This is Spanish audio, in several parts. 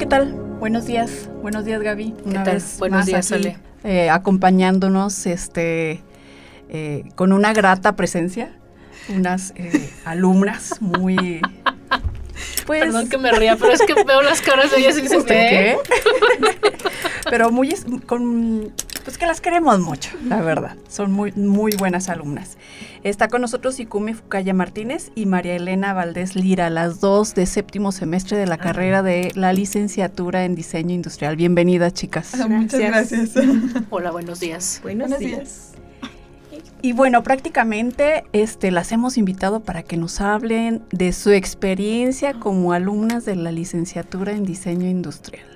¿Qué tal? Buenos días, buenos días Gaby. Una vez Buenos días, Ale. Eh, acompañándonos este, eh, con una grata presencia, unas eh, alumnas muy... Pues, Perdón que me ría, pero es que veo las caras de ellas y dicen, ¿qué? pero muy con pues que las queremos mucho, la verdad. Son muy, muy buenas alumnas. Está con nosotros Ikumi Fukaya Martínez y María Elena Valdés Lira, las dos de séptimo semestre de la ah. carrera de la licenciatura en diseño industrial. Bienvenidas, chicas. Ah, muchas gracias. Hola, buenos días. Buenos, días. Y bueno, prácticamente este, las hemos invitado para que nos hablen de su experiencia como alumnas de la licenciatura en diseño industrial.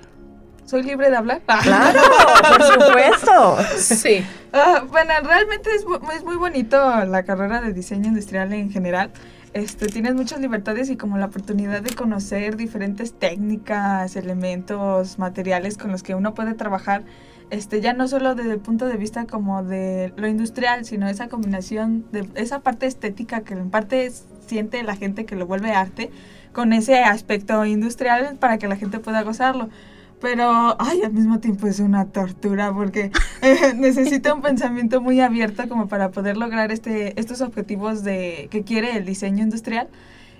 ¿Soy libre de hablar? Claro, por supuesto. Sí. Ah, bueno, realmente es, es, muy bonito la carrera de diseño industrial en general. Este, tienes muchas libertades y como la oportunidad de conocer diferentes técnicas, elementos, materiales con los que uno puede trabajar, este, ya no solo desde el punto de vista como de lo industrial, sino esa combinación de esa parte estética que en parte siente la gente que lo vuelve arte, con ese aspecto industrial para que la gente pueda gozarlo pero ay, al mismo tiempo es una tortura porque eh, necesita un pensamiento muy abierto como para poder lograr este, estos objetivos de, que quiere el diseño industrial.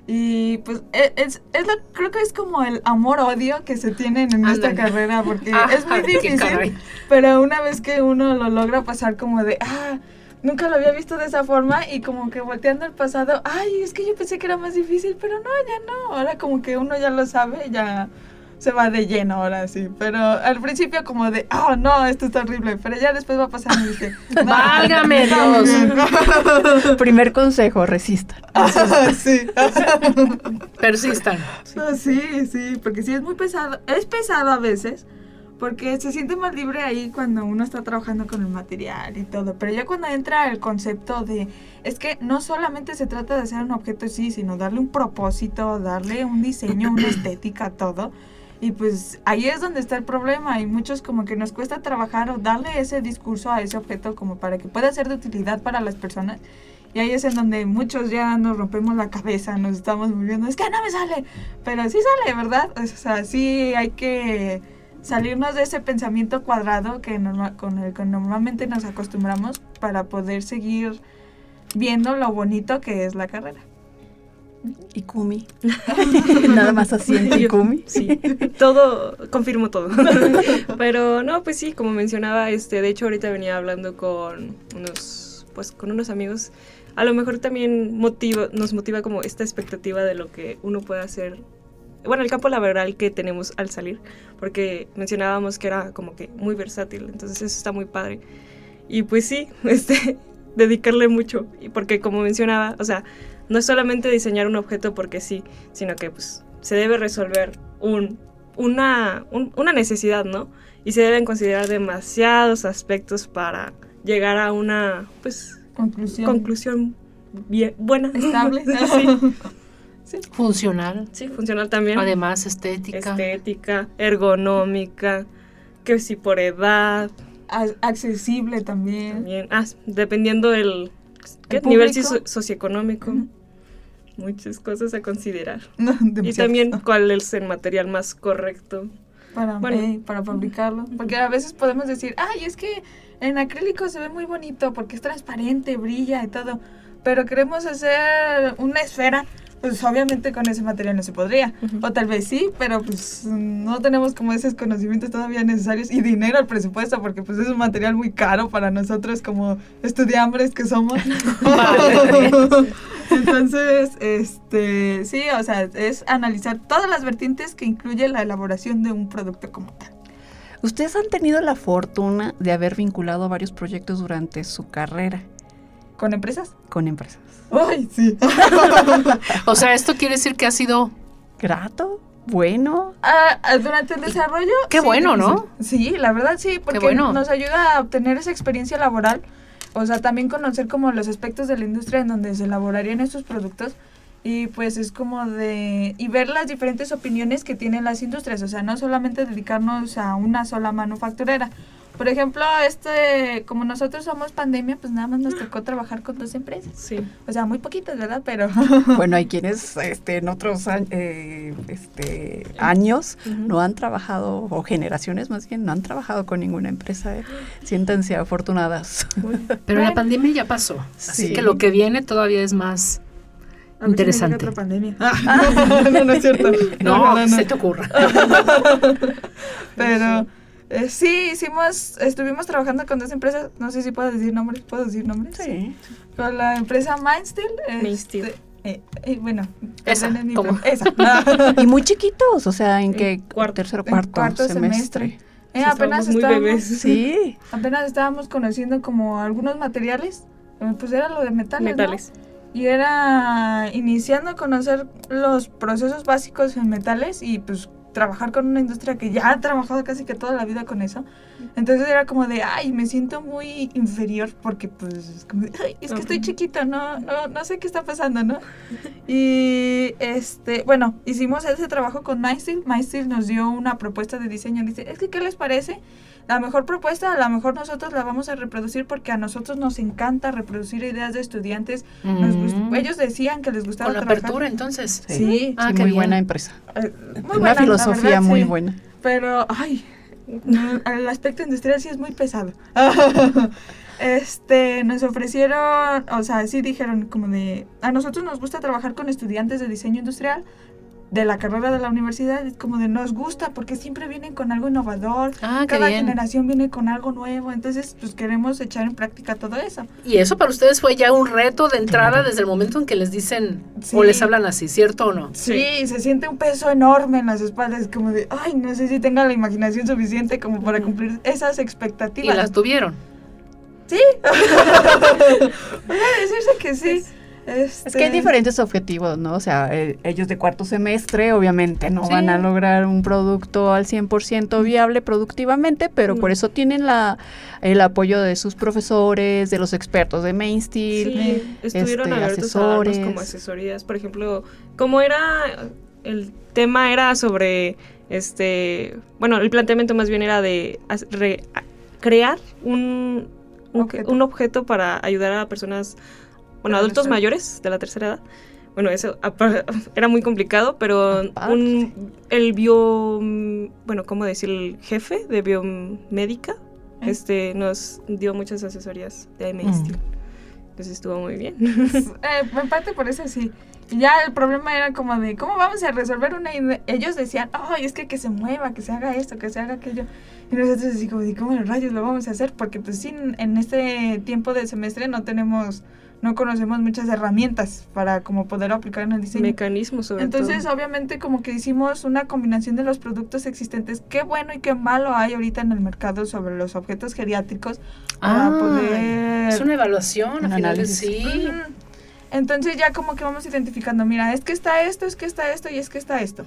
Y pues e, es, es lo, creo que es como el amor-odio que se tienen en esta carrera porque es muy difícil, pero una vez que uno lo logra pasar como de, ah, nunca lo había visto de esa forma y como que volteando el pasado, ay, es que yo pensé que era más difícil, pero no, ya no, ahora como que uno ya lo sabe, ya se va de lleno ahora sí. Pero al principio como de, oh no, esto es terrible. Pero ya después va pasando y dice, válgame Dios. Primer consejo, resistan. sí. Persistan. Sí. sí, sí, porque sí es muy pesado. Es pesado a veces. Porque se siente más libre ahí cuando uno está trabajando con el material y todo. Pero ya cuando entra el concepto de, es que no solamente se trata de hacer un objeto así, sino darle un propósito, darle un diseño, una estética, todo y pues ahí es donde está el problema y muchos como que nos cuesta trabajar o darle ese discurso a ese objeto como para que pueda ser de utilidad para las personas. Y ahí es en donde muchos ya nos rompemos la cabeza, nos estamos muriendo, es que no me sale, pero sí sale, ¿verdad? O sea, sí hay que salirnos de ese pensamiento cuadrado que con el que normalmente nos acostumbramos para poder seguir viendo lo bonito que es la carrera. Ikumi. Nada más así en Ikumi. Sí, todo, confirmo todo. Pero no, pues sí, como mencionaba, este, de hecho ahorita venía hablando con unos, pues con unos amigos. A lo mejor también motiva, nos motiva como esta expectativa de lo que uno puede hacer. Bueno, el campo laboral que tenemos al salir, porque mencionábamos que era como que muy versátil, entonces eso está muy padre. Y pues sí, este, dedicarle mucho, porque como mencionaba, o sea, no es solamente diseñar un objeto porque sí, sino que pues se debe resolver un, una, una necesidad, ¿no? Y se deben considerar demasiados aspectos para llegar a una pues conclusión, conclusión bien, buena. Estable. sí. Funcional. Sí, funcional también. Además, estética. Estética, ergonómica, que si por edad. accesible también. También, ah, dependiendo del nivel socioeconómico muchas cosas a considerar. y también cuál es el material más correcto para, eh, para fabricarlo. Porque a veces podemos decir, ay, es que en acrílico se ve muy bonito porque es transparente, brilla y todo. Pero queremos hacer una esfera pues obviamente con ese material no se podría. O tal vez sí, pero pues no tenemos como esos conocimientos todavía necesarios y dinero al presupuesto, porque pues es un material muy caro para nosotros como estudiambres que somos. Entonces, este, sí, o sea, es analizar todas las vertientes que incluye la elaboración de un producto como tal. Ustedes han tenido la fortuna de haber vinculado varios proyectos durante su carrera. ¿Con empresas? con empresas. Ay, sí. O sea, esto quiere decir que ha sido Grato, bueno. Ah, ah, durante el desarrollo. qué sí, bueno, ¿no? Sí, la verdad sí, porque bueno. nos ayuda a obtener esa experiencia laboral. O sea, también conocer como los aspectos de la industria en donde se elaborarían estos productos. Y pues es como de... Y ver las diferentes opiniones que tienen las industrias. O sea, no solamente dedicarnos a una sola manufacturera. Por ejemplo, este, como nosotros somos pandemia, pues nada más nos tocó trabajar con dos empresas. Sí. O sea, muy poquitas, ¿verdad? Pero... Bueno, hay quienes este, en otros eh, este, años no han trabajado, o generaciones más bien, no han trabajado con ninguna empresa. ¿eh? Siéntense afortunadas. Pero la pandemia ya pasó. Así Sí. que lo que viene todavía es más A interesante. otra pandemia. no, no es cierto. No, Ojalá no. se te ocurra. Pero eh, sí, hicimos, estuvimos trabajando con dos empresas, no sé si puedo decir nombres, ¿puedo decir nombres? Sí. Con la empresa Mindsteel. este, Mindsteel. eh, eh, bueno, Esa. Y muy chiquitos, o sea, ¿en qué cuarto- tercero, cuarto, cuarto semestre? Eh, Sí, apenas estábamos muy estábamos, bebés. Sí. apenas estábamos conociendo como algunos materiales, pues era lo de metales, ¿no? Metales. Y era iniciando a conocer los procesos básicos en metales y pues trabajar con una industria que ya ha trabajado casi que toda la vida con eso. Entonces era como de, ay, me siento muy inferior porque pues es como de, ay, es que estoy Ujú. chiquita, no, no, no sé qué está pasando, ¿no? Y este, bueno, hicimos ese trabajo con MySteel. MySteel nos dio una propuesta de diseño. Dice, es que, ¿qué les parece? La mejor propuesta, a lo mejor nosotros la vamos a reproducir porque a nosotros nos encanta reproducir ideas de estudiantes nos Mm. ellos decían que les gustaba Con trabajar. apertura, entonces. Sí, Ah, sí, muy bien. buena empresa. eh, muy Una buena, la filosofía verdad, muy sí. buena. Pero, ay, el aspecto industrial sí es muy pesado. este, nos ofrecieron, o sea, sí dijeron como de, a nosotros nos gusta trabajar con estudiantes de diseño industrial de la carrera de la universidad, es como de nos gusta porque siempre vienen con algo innovador, Ah, cada bien. generación viene con algo nuevo, entonces pues queremos echar en práctica todo eso. Y eso para ustedes fue ya un reto de entrada desde el momento en que les dicen o les hablan así, ¿cierto o no? Sí, se siente un peso enorme en las espaldas, como de, ay, no sé si tenga la imaginación suficiente como para cumplir esas Y expectativas. las tuvieron. Sí. Podría decirse que sí. Es que hay Este, diferentes objetivos, ¿no? O sea, eh, ellos de cuarto semestre obviamente no Sí. van a lograr un producto al 100% viable productivamente, pero No. por eso tienen la, el apoyo de sus profesores, de los expertos de Mainsteel. Sí, estuvieron este, abiertos a asesores. como asesorías. Por ejemplo, como era, el tema era sobre, este, bueno, el planteamiento más bien era de re- crear un, un, Objeto. un objeto para ayudar a personas, bueno, adultos los- mayores de la tercera edad. Bueno, eso era muy complicado, pero Aparte. un, el bio, bueno, ¿cómo decir? El jefe de biomédica ¿Eh? este, nos dio muchas asesorías de Mm. Mainsteel. Entonces estuvo muy bien. eh, en parte por eso sí. Ya el problema era como de, ¿cómo vamos a resolver una idea? Ellos decían, ay, es que que se mueva, que se haga esto, que se haga aquello. Y nosotros así como de, ¿cómo rayos lo vamos a hacer? Porque pues sí, en este tiempo de semestre no tenemos, no conocemos muchas herramientas para como poder aplicar en el diseño. Mecanismos sobre Entonces, todo. obviamente, como que hicimos una combinación de los productos existentes. Qué bueno y qué malo hay ahorita en el mercado sobre los objetos geriátricos para Ah, poder... Es una evaluación, al final sí. Entonces ya como que vamos identificando, mira, es que está esto, es que está esto y es que está esto.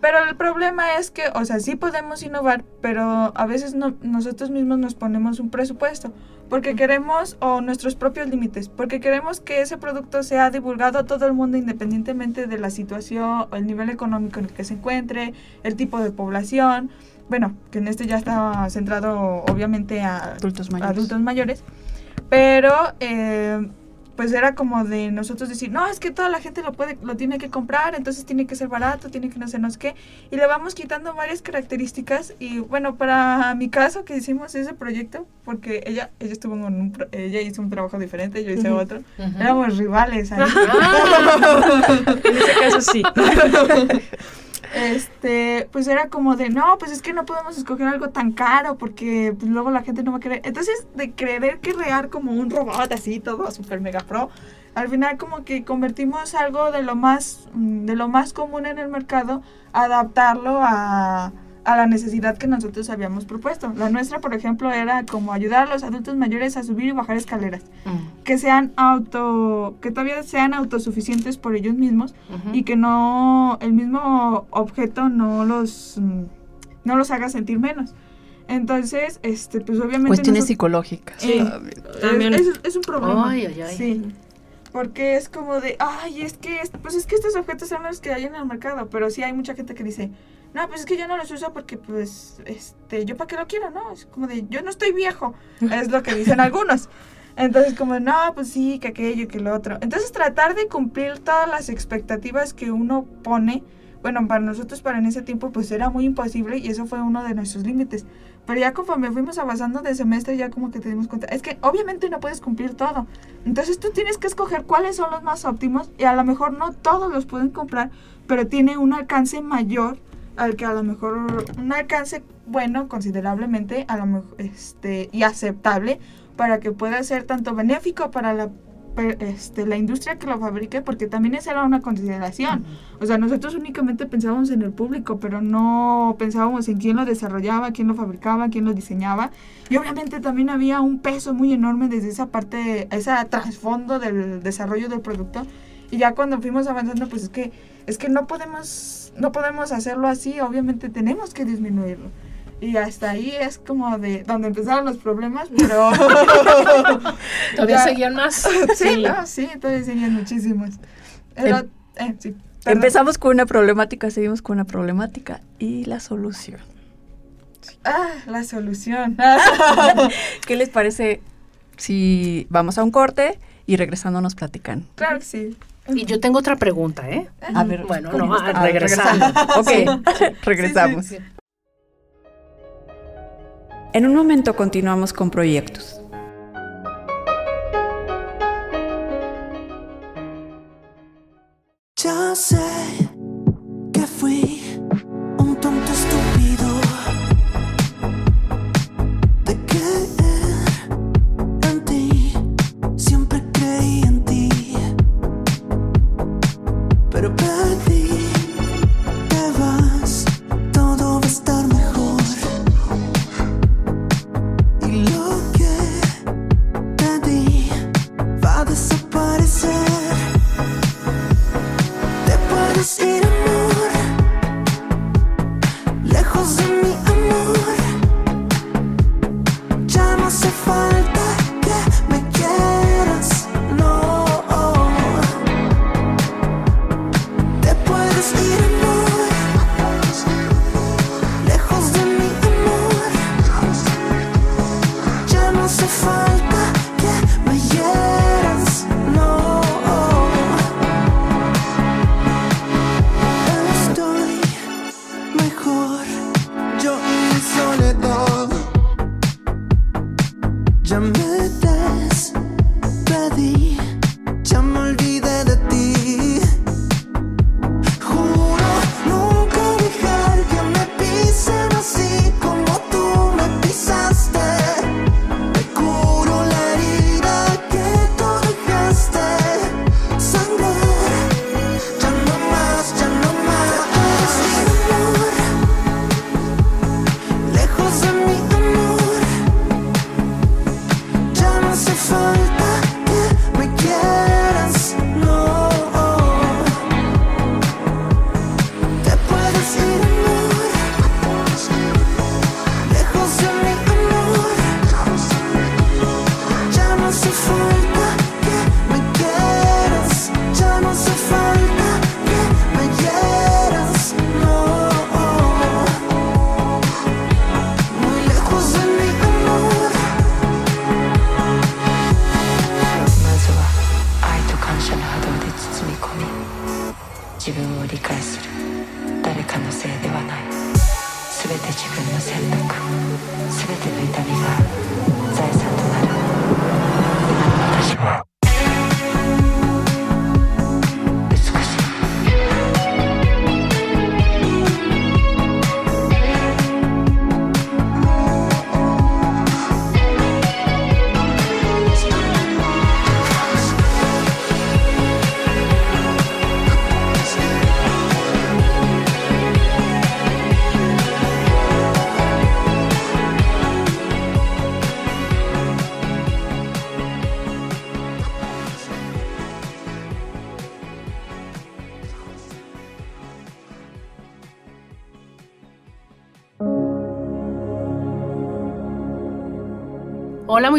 Pero el problema es que, o sea, sí podemos innovar, pero a veces no, nosotros mismos nos ponemos un presupuesto, porque queremos, o nuestros propios límites, porque queremos que ese producto sea divulgado a todo el mundo independientemente de la situación, o el nivel económico en el que se encuentre, el tipo de población. Bueno, que en este ya está centrado obviamente a Adultos mayores. adultos mayores. Pero eh, pues era como de nosotros decir, no, es que toda la gente lo puede, lo tiene que comprar, entonces tiene que ser barato, tiene que no sé no sé qué. Y le vamos quitando varias características. Y bueno, para mi caso que hicimos ese proyecto, porque ella, ella estuvo en un ella hizo un trabajo diferente, yo hice otro. Éramos rivales ahí. Ah, En ese caso sí. este, pues era como de, no, pues es que no podemos escoger algo tan caro porque pues, luego la gente no va a querer. Entonces, de querer crear como un robot así, todo super mega pro, al final como que convertimos algo de lo más, mm, de lo más común en el mercado, adaptarlo a, a la necesidad que nosotros habíamos propuesto. La nuestra, por ejemplo, era como ayudar a los adultos mayores a subir y bajar escaleras, Mm. que sean auto, que todavía sean autosuficientes por ellos mismos y que no el mismo objeto no los mm, no los haga sentir menos. Entonces, este, pues obviamente Cuestiones nosotros- psicológicas. Eh, También. Es, es- es un problema. Ay, ay, ay. Sí. Porque es como de, ay, es que, es- pues es que estos objetos son los que hay en el mercado, pero sí hay mucha gente que dice, no, pues es que yo no los uso porque, pues, este, yo para qué lo quiero, ¿no? Es como de, yo no estoy viejo, es lo que dicen algunos. Entonces, como, no, pues sí, que aquello, que lo otro. Entonces, tratar de cumplir todas las expectativas que uno pone, bueno, para nosotros, para en ese tiempo, pues era muy imposible y eso fue uno de nuestros límites. Pero ya conforme fuimos avanzando de semestre, ya como que te dimos cuenta, es que obviamente no puedes cumplir todo. Entonces tú tienes que escoger cuáles son los más óptimos y a lo mejor no todos los pueden comprar, pero tiene un alcance mayor al que a lo mejor un alcance bueno considerablemente a lo mejor este y aceptable para que pueda ser tanto benéfico para la este, la industria que lo fabrique porque también esa era una consideración o sea nosotros únicamente pensábamos en el público pero no pensábamos en quién lo desarrollaba quién lo fabricaba quién lo diseñaba y obviamente también había un peso muy enorme desde esa parte, ese trasfondo del desarrollo del producto. Y ya cuando fuimos avanzando, pues es que, es que no podemos, no podemos hacerlo así, obviamente tenemos que disminuirlo. Y hasta ahí es como de donde empezaron los problemas, pero... Todavía Ya. seguían más. sí, no, sí, todavía seguían muchísimos. Era- eh, sí. Empezamos con una problemática, seguimos con una problemática y la solución. Ah, la solución. ¿Qué les parece si vamos a un corte y regresando nos platican? claro que sí. Y yo tengo otra pregunta, ¿eh? A ver, Bueno, ¿cómo no, está? ah, regresando. Ok, regresamos. Sí. En un momento continuamos con proyectos. Ya sé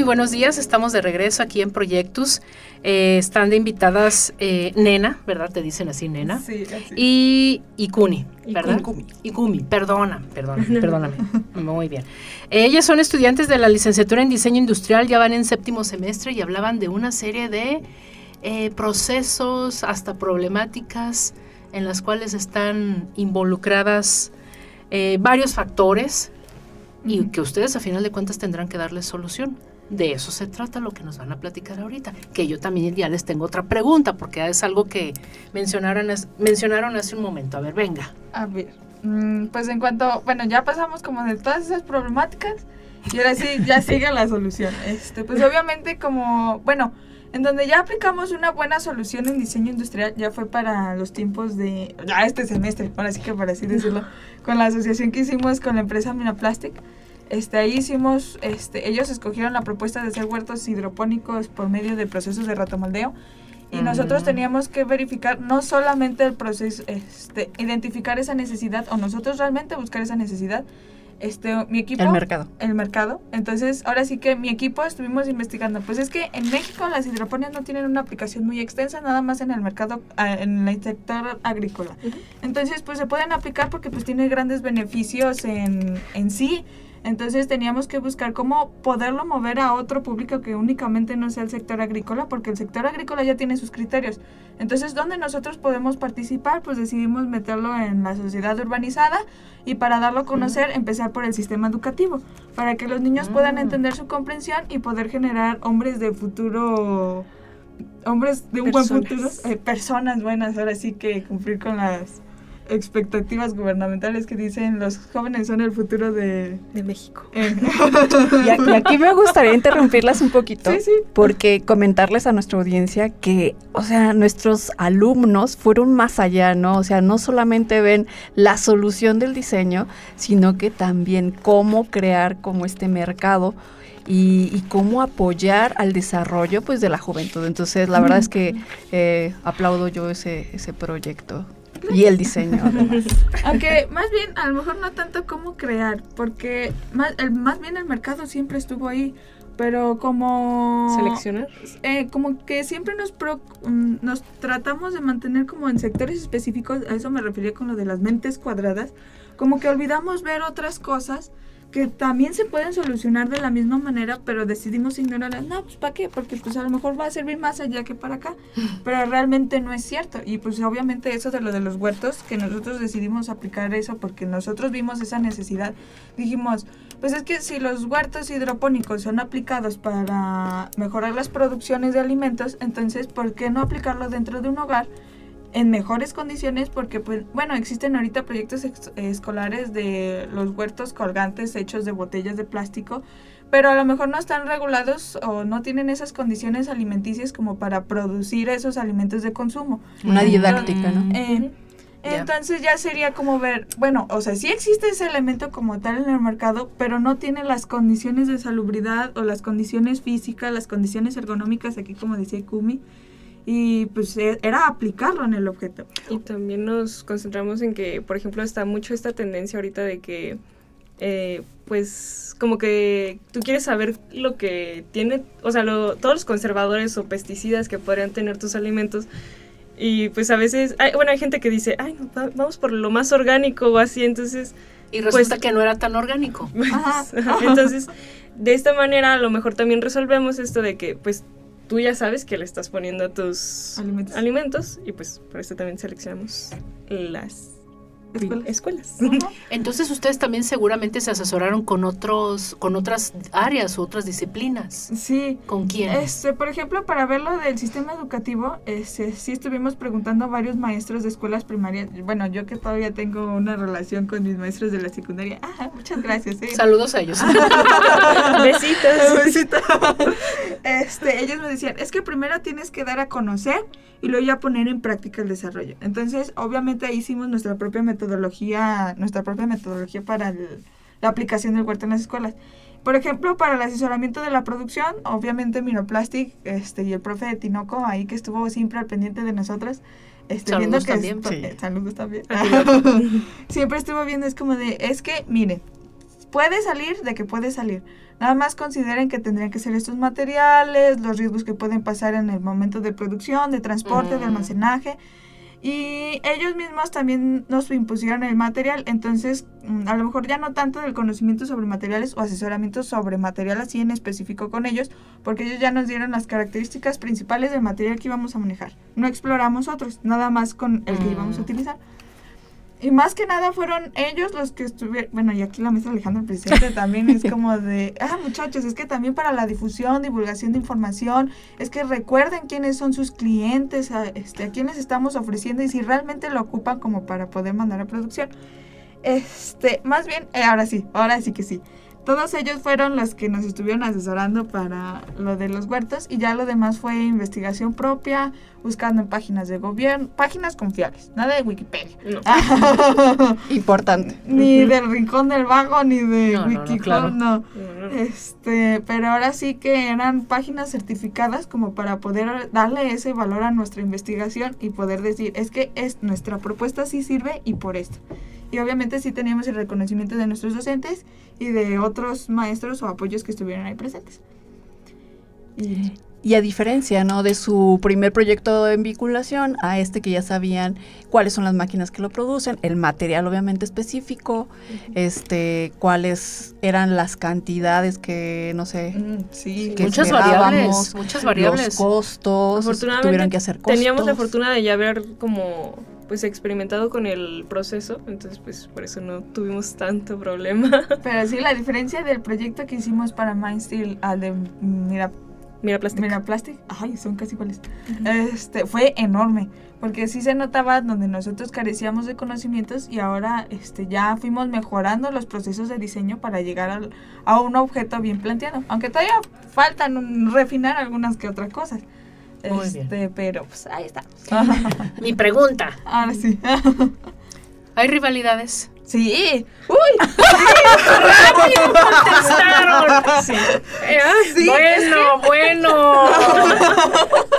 muy buenos días. Estamos de regreso aquí en Proyectus. Eh, están de invitadas eh, Nena, ¿verdad? Te dicen así, Nena. Sí, así. Y Ikuni, ¿verdad? Ikumi. Ikumi, perdona, perdona, perdóname. Muy bien. Ellas son estudiantes de la licenciatura en diseño industrial, ya van en séptimo semestre y hablaban de una serie de eh, procesos, hasta problemáticas en las cuales están involucradas eh, varios factores y que ustedes a final de cuentas tendrán que darles solución. De eso se trata lo que nos van a platicar ahorita. Que yo también ya les tengo otra pregunta, porque es algo que mencionaron, mencionaron hace un momento. A ver, venga. A ver, mm, pues en cuanto, bueno, ya pasamos como de todas esas problemáticas y ahora sí, ya sigue la solución. Este, pues obviamente como, bueno, en donde ya aplicamos una buena solución en diseño industrial, ya fue para los tiempos de, ya este semestre, ahora sí que para así decirlo, con la asociación que hicimos con la empresa Minaplastic. Este, ahí hicimos, este, ellos escogieron la propuesta de hacer huertos hidropónicos por medio de procesos de ratomoldeo y nosotros Mm. teníamos que verificar no solamente el proceso, este, identificar esa necesidad o nosotros realmente buscar esa necesidad. Este, mi equipo El mercado. el mercado. Entonces, ahora sí que mi equipo estuvimos investigando. Pues es que en México las hidroponías no tienen una aplicación muy extensa, nada más en el mercado, en el sector agrícola. Entonces, pues se pueden aplicar porque pues tiene grandes beneficios en, en sí. Entonces teníamos que buscar cómo poderlo mover a otro público que únicamente no sea el sector agrícola, porque el sector agrícola ya tiene sus criterios. Entonces, ¿dónde nosotros podemos participar? Pues decidimos meterlo en la sociedad urbanizada y para darlo a conocer, empezar por el sistema educativo, para que los niños puedan entender su comprensión y poder generar hombres de futuro, hombres de un buen Personas. futuro, eh, personas buenas, ahora sí que cumplir con las expectativas gubernamentales que dicen los jóvenes son el futuro de... De México. eh, Y, aquí me gustaría interrumpirlas un poquito. Sí, sí. Porque comentarles a nuestra audiencia que, o sea, nuestros alumnos fueron más allá, ¿no? O sea, no solamente ven la solución del diseño, sino que también cómo crear como este mercado y, y cómo apoyar al desarrollo pues de la juventud. Entonces, la verdad es que eh, aplaudo yo ese, ese proyecto y el diseño. además. Aunque más bien, a lo mejor no tanto cómo crear, porque más, el, más bien el mercado siempre estuvo ahí, pero como... Seleccionar. eh, como que siempre nos, pro- mm, nos tratamos de mantener como en sectores específicos, a eso me refería con lo de las mentes cuadradas, como que olvidamos ver otras cosas que también se pueden solucionar de la misma manera, pero decidimos ignorarlas. No, pues ¿para qué? Porque pues a lo mejor va a servir más allá que para acá, pero realmente no es cierto. Y pues obviamente eso de lo de los huertos, que nosotros decidimos aplicar eso porque nosotros vimos esa necesidad, dijimos, pues es que si los huertos hidropónicos son aplicados para mejorar las producciones de alimentos, entonces ¿por qué no aplicarlo dentro de un hogar? En mejores condiciones porque pues bueno existen ahorita proyectos escolares de los huertos colgantes hechos de botellas de plástico pero a lo mejor no están regulados o no tienen esas condiciones alimenticias como para producir esos alimentos de consumo Una didáctica, ¿no? eh. Entonces ya sería como ver, bueno, o sea, sí existe ese elemento como tal en el mercado, pero no tiene las condiciones de salubridad o las condiciones físicas, las condiciones ergonómicas, aquí como decía Kumi, y pues e- era aplicarlo en el objeto. Y también nos concentramos en que, por ejemplo, está mucho esta tendencia ahorita de que, eh, pues, como que tú quieres saber lo que tiene, o sea, lo- todos los conservadores o pesticidas que podrían tener tus alimentos. Y pues a veces, hay, bueno, hay gente que dice, ay, no, va- vamos por lo más orgánico o así, entonces Y resulta Pues- que no era tan orgánico. Ajá. Entonces, de esta manera a lo mejor también resolvemos esto de que pues tú ya sabes que le estás poniendo a tus Alimentos. alimentos, y pues por eso también seleccionamos las Escuelas. escuelas. Entonces ustedes también seguramente se asesoraron con otros, con otras áreas o otras disciplinas. Sí. ¿Con quién? Este, por ejemplo, para ver lo del sistema educativo, este, sí estuvimos preguntando a varios maestros de escuelas primarias. Bueno, yo que todavía tengo una relación con mis maestros de la secundaria. Ah, muchas gracias. eh. Saludos a ellos. Besitos. Besito. Este, ellos me decían, es que primero tienes que dar a conocer y luego ya poner en práctica el desarrollo. Entonces, obviamente ahí hicimos nuestra propia metodología, nuestra propia metodología para el- la aplicación del huerto en las escuelas. Por ejemplo, para el asesoramiento de la producción, obviamente Minoplastic este, y el profe de Tinoco, ahí que estuvo siempre al pendiente de nosotras. Este, viendo Saludos que también. esto- Sí. eh, saludos también. siempre estuvo viendo, es como de, es que, miren, puede salir, de que puede salir. Nada más consideren que tendrían que ser estos materiales, los riesgos que pueden pasar en el momento de producción, de transporte, de Mm. almacenaje. Y ellos mismos también nos impusieron el material, entonces mm, a lo mejor ya no tanto del conocimiento sobre materiales o asesoramiento sobre material así en específico con ellos, porque ellos ya nos dieron las características principales del material que íbamos a manejar. No exploramos otros, nada más con el que Mm. íbamos a utilizar. Y más que nada fueron ellos los que estuvieron, bueno, y aquí la maestra Alejandra, presidente, también es como de, ah, muchachos, es que también para la difusión, divulgación de información, es que recuerden quiénes son sus clientes, a, este, a quiénes estamos ofreciendo y si realmente lo ocupan como para poder mandar a producción. Este, más bien, eh, ahora sí, ahora sí que sí. Todos ellos fueron los que nos estuvieron asesorando para lo de los huertos y ya lo demás fue investigación propia, buscando en páginas de gobierno, páginas confiables, nada de Wikipedia. No. Importante. ni del Rincón del Vago, ni de No, no, claro. no. Este, pero ahora sí que eran páginas certificadas como para poder darle ese valor a nuestra investigación y poder decir, es que es, nuestra propuesta sí sirve y por esto. Y obviamente sí teníamos el reconocimiento de nuestros docentes y de otros maestros o apoyos que estuvieron ahí presentes. Y Y a diferencia, ¿no? De su primer proyecto en vinculación a este que ya sabían cuáles son las máquinas que lo producen, el material obviamente específico, este, cuáles eran las cantidades que, no sé, mm, sí, que muchas variables, muchas variables. los costos, tuvieron que hacer costos. teníamos la fortuna de ya haber como pues experimentado con el proceso, entonces pues por eso no tuvimos tanto problema. pero sí, la diferencia del proyecto que hicimos para Mindsteel al de Mira Mira plástico. Mira, Plastic, ay, son casi iguales. Este, fue enorme, porque sí se notaba donde nosotros carecíamos de conocimientos y ahora este, ya fuimos mejorando los procesos de diseño para llegar al- a un objeto bien planteado. Aunque todavía faltan refinar algunas que otras cosas. Muy Este, pero pues ahí está. Mi pregunta, ahora sí. ¿hay rivalidades? sí. Uy, contestaron. Sí. Sí, bueno, bueno.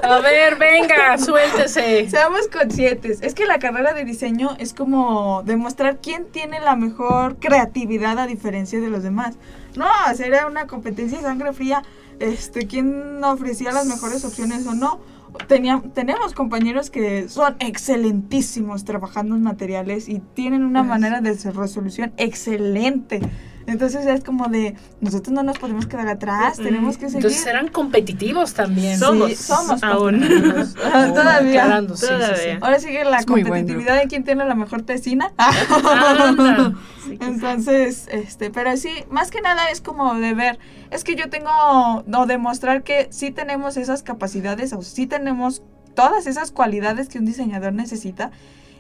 A ver, venga, suéltese. Seamos conscientes. Es que la carrera de diseño es como demostrar quién tiene la mejor creatividad a diferencia de los demás. No, hacer una competencia de sangre fría, este, quién ofrecía las mejores opciones o no. Tenía- tenemos compañeros que son excelentísimos trabajando en materiales y tienen una manera de resolución excelente. Entonces es como de, nosotros no nos podemos quedar atrás, tenemos que seguir. Entonces eran competitivos también. Somos, Sí, somos aún. Todavía. Sí, sí, sí. Todavía. Ahora sigue la Es competitividad de quién tiene la mejor tesina. Entonces, este, pero sí, más que nada es como de ver, es que yo tengo, o demostrar que sí tenemos esas capacidades o sí tenemos todas esas cualidades que un diseñador necesita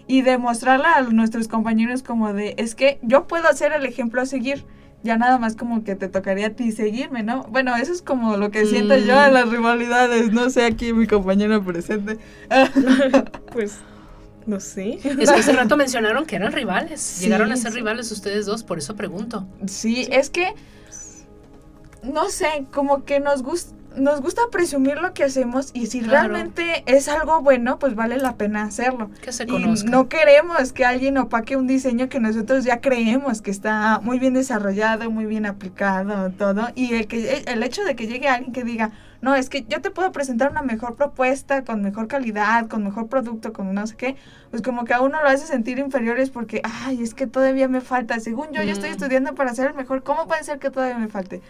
y demostrarle a nuestros compañeros como de, es que yo puedo ser el ejemplo a seguir. Ya nada más como que te tocaría a ti seguirme, ¿no? Bueno, eso es como lo que siento yo Mm. en las rivalidades. No sé aquí mi compañero presente. Pues no sé. Es que hace rato mencionaron que eran rivales. Sí, Llegaron a ser sí. rivales ustedes dos, por eso pregunto. Sí, es que no sé, como que nos gusta nos gusta presumir lo que hacemos y si Claro. realmente es algo bueno, pues vale la pena hacerlo. Que se Y conozcan. no queremos que alguien opaque un diseño que nosotros ya creemos que está muy bien desarrollado, muy bien aplicado, todo. Y el, que, el hecho de que llegue alguien que diga, no, es que yo te puedo presentar una mejor propuesta, con mejor calidad, con mejor producto, con no sé qué, pues como que a uno lo hace sentir inferiores porque, ay, es que todavía me falta. Según yo, yo estoy Mm. estudiando para ser el mejor, ¿cómo puede ser que todavía me falte?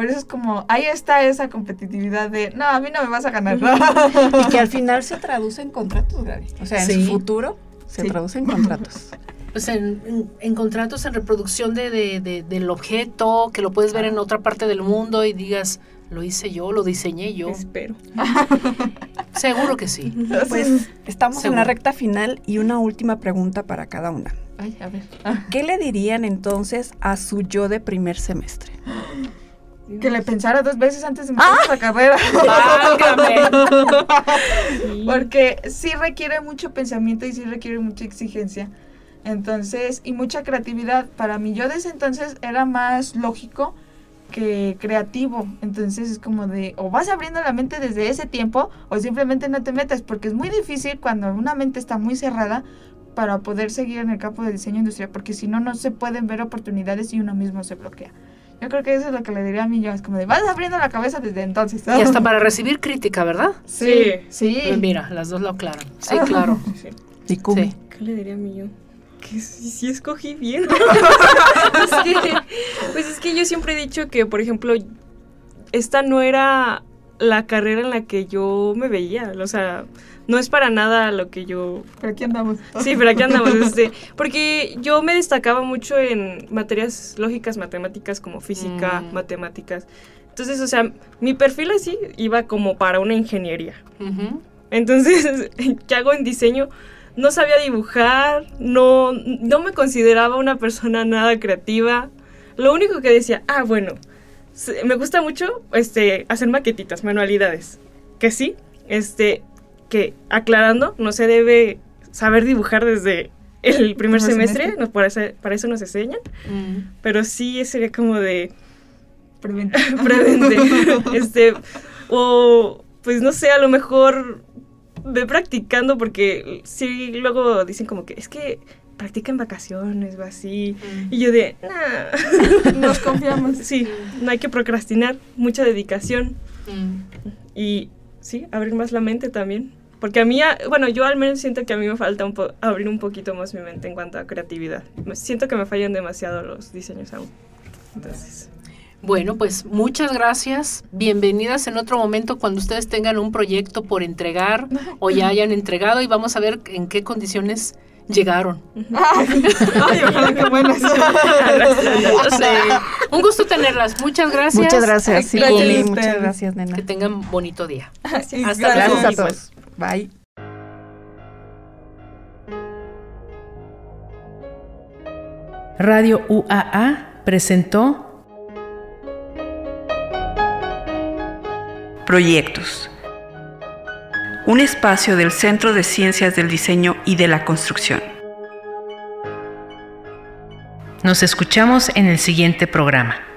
Por eso es como, ahí está esa competitividad de, no, a mí no me vas a ganar. Y que al final se traduce en contratos, Gaby. O sea, en su futuro se Sí. traduce en contratos. Pues en, en- en contratos, en reproducción de, de- de- del objeto, que lo puedes ver en otra parte del mundo y digas, lo hice yo, lo diseñé yo. Espero. Seguro que sí. Pues estamos en la recta final y una última pregunta para cada una. Ay, a ver. ¿Qué le dirían entonces a su yo de primer semestre? Que le pensara dos veces antes de empezar la carrera. Porque sí requiere mucho pensamiento y sí requiere mucha exigencia. Entonces, y mucha creatividad. Para mí, yo desde entonces era más lógico que creativo. Entonces es como de, o vas abriendo la mente desde ese tiempo, o simplemente no te metas, porque es muy difícil cuando una mente está muy cerrada para poder seguir en el campo de diseño industrial, porque si no, no se pueden ver oportunidades y uno mismo se bloquea. Yo creo que eso es lo que le diría a mí yo, es como de, vas abriendo la cabeza desde entonces. Y hasta para recibir crítica, ¿verdad? Sí, sí. Pues mira, las dos lo aclaran. Sí, claro. Y Kumi. Sí. ¿Qué le diría a mí yo? Que sí, sí escogí bien. Es que- pues es que yo siempre he dicho que, por ejemplo, esta no era la carrera en la que yo me veía. O sea, no es para nada lo que yo Pero aquí andamos. Sí, pero aquí andamos. Este, porque yo me destacaba mucho en materias lógicas, matemáticas, como física, Mm. matemáticas. Entonces, o sea, mi perfil así iba como para una ingeniería. Entonces, ¿qué hago en diseño? No sabía dibujar, no, no me consideraba una persona nada creativa. Lo único que decía, ah, bueno, me gusta mucho este, hacer maquetitas, manualidades. Que sí, este, que aclarando, no se debe saber dibujar desde el primer semestre, semestre. nos- para, eso, para eso nos enseñan, Mm. pero sí sería como de, Prevente. prevente. este, o pues no sé, a lo mejor ve practicando porque sí luego dicen como que es que practica en vacaciones o así. Y yo de, nah. Nos confiamos. Sí, no hay que procrastinar, mucha dedicación Mm. y sí, abrir más la mente también. Porque a mí, bueno, yo al menos siento que a mí me falta un po- abrir un poquito más mi mente en cuanto a creatividad. Me- Siento que me fallan demasiado los diseños aún. Entonces, Bueno, pues muchas gracias. Bienvenidas en otro momento cuando ustedes tengan un proyecto por entregar o ya hayan entregado y vamos a ver en qué condiciones llegaron. Ay, ojalá que buenas. No sé. Un gusto tenerlas. Muchas gracias. Muchas gracias, sí, Gracias. Muchas gracias, nena. Que tengan bonito día. Hasta Gracias luego. a todos. Bye. Radio UAA presentó Proyectos. Un espacio del Centro de Ciencias del Diseño y de la Construcción. Nos escuchamos en el siguiente programa.